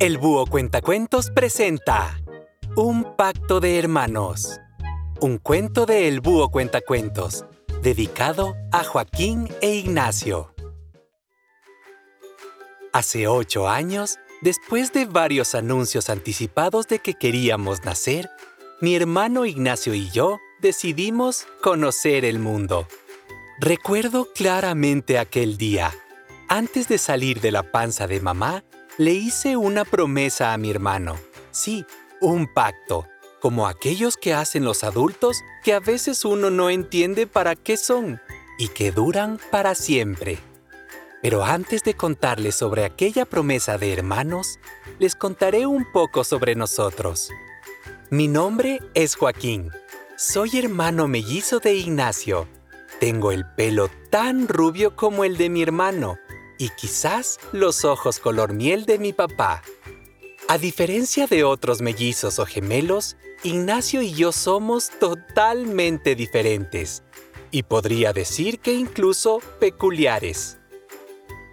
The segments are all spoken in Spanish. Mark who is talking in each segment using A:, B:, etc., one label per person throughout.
A: El Búho Cuentacuentos presenta Un Pacto de Hermanos. Un cuento de El Búho Cuentacuentos, dedicado a Joaquín e Ignacio. Hace ocho años, después de varios anuncios anticipados de que queríamos nacer, mi hermano Ignacio y yo decidimos conocer el mundo. Recuerdo claramente aquel día. Antes de salir de la panza de mamá, le hice una promesa a mi hermano. Sí, un pacto, como aquellos que hacen los adultos que a veces uno no entiende para qué son y que duran para siempre. Pero antes de contarles sobre aquella promesa de hermanos, les contaré un poco sobre nosotros. Mi nombre es Joaquín. Soy hermano mellizo de Ignacio tengo el pelo tan rubio como el de mi hermano y quizás los ojos color miel de mi papá. A diferencia de otros mellizos o gemelos, Ignacio y yo somos totalmente diferentes y podría decir que incluso peculiares.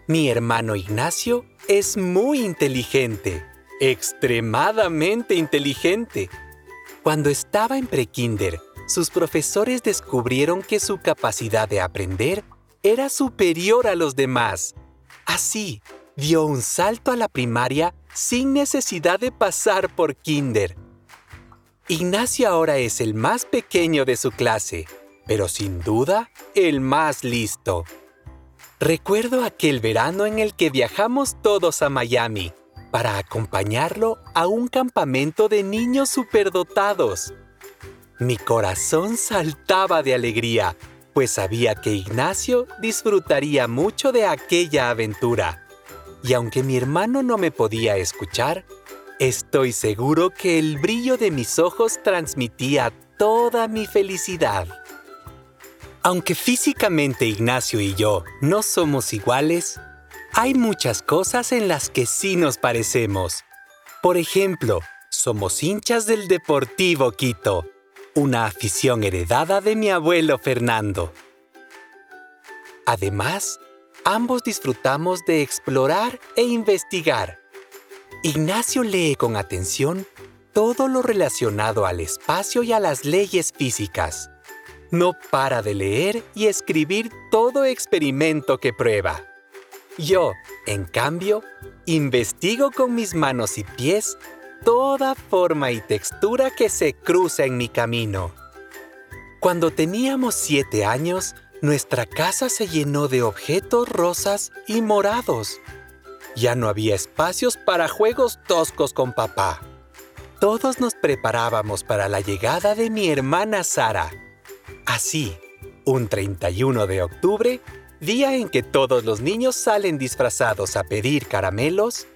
A: Mi hermano Ignacio es muy inteligente, extremadamente inteligente. Cuando estaba en prekinder, sus profesores descubrieron que su capacidad de aprender era superior a los demás. Así, dio un salto a la primaria sin necesidad de pasar por kinder. Ignacio ahora es el más pequeño de su clase, pero sin duda el más listo. Recuerdo aquel verano en el que viajamos todos a Miami para acompañarlo a un campamento de niños superdotados. Mi corazón saltaba de alegría, pues sabía que Ignacio disfrutaría mucho de aquella aventura. Y aunque mi hermano no me podía escuchar, estoy seguro que el brillo de mis ojos transmitía toda mi felicidad. Aunque físicamente Ignacio y yo no somos iguales, hay muchas cosas en las que sí nos parecemos. Por ejemplo, somos hinchas del Deportivo Quito una afición heredada de mi abuelo Fernando. Además, ambos disfrutamos de explorar e investigar. Ignacio lee con atención todo lo relacionado al espacio y a las leyes físicas. No para de leer y escribir todo experimento que prueba. Yo, en cambio, investigo con mis manos y pies toda forma y textura que se cruza en mi camino. Cuando teníamos siete años, nuestra casa se llenó de objetos rosas y morados. Ya no había espacios para juegos toscos con papá. Todos nos preparábamos para la llegada de mi hermana Sara. Así, un 31 de octubre, día en que todos los niños salen disfrazados a pedir caramelos,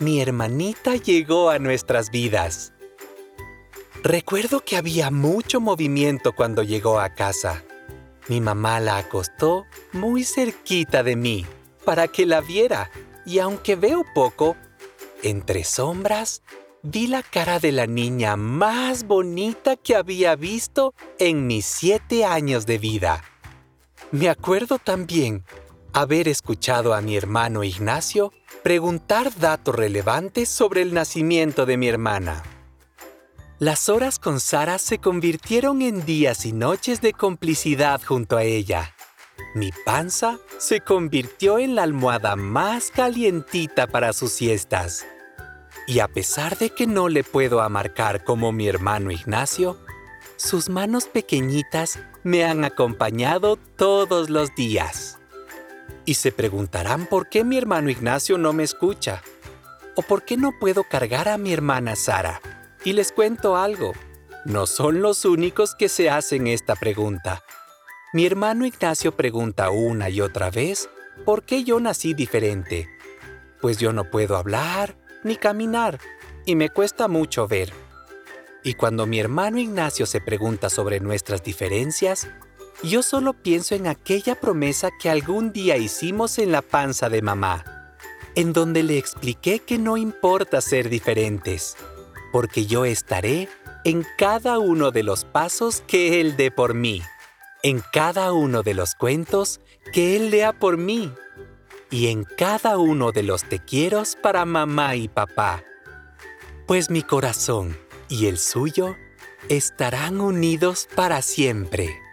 A: mi hermanita llegó a nuestras vidas. Recuerdo que había mucho movimiento cuando llegó a casa. Mi mamá la acostó muy cerquita de mí para que la viera y aunque veo poco, entre sombras, vi la cara de la niña más bonita que había visto en mis siete años de vida. Me acuerdo también haber escuchado a mi hermano Ignacio preguntar datos relevantes sobre el nacimiento de mi hermana. Las horas con Sara se convirtieron en días y noches de complicidad junto a ella. Mi panza se convirtió en la almohada más calientita para sus siestas. Y a pesar de que no le puedo amarcar como mi hermano Ignacio, sus manos pequeñitas me han acompañado todos los días. Y se preguntarán por qué mi hermano Ignacio no me escucha. O por qué no puedo cargar a mi hermana Sara. Y les cuento algo. No son los únicos que se hacen esta pregunta. Mi hermano Ignacio pregunta una y otra vez por qué yo nací diferente. Pues yo no puedo hablar ni caminar y me cuesta mucho ver. Y cuando mi hermano Ignacio se pregunta sobre nuestras diferencias, yo solo pienso en aquella promesa que algún día hicimos en la panza de mamá, en donde le expliqué que no importa ser diferentes, porque yo estaré en cada uno de los pasos que Él dé por mí, en cada uno de los cuentos que Él lea por mí, y en cada uno de los te quiero para mamá y papá. Pues mi corazón y el suyo estarán unidos para siempre.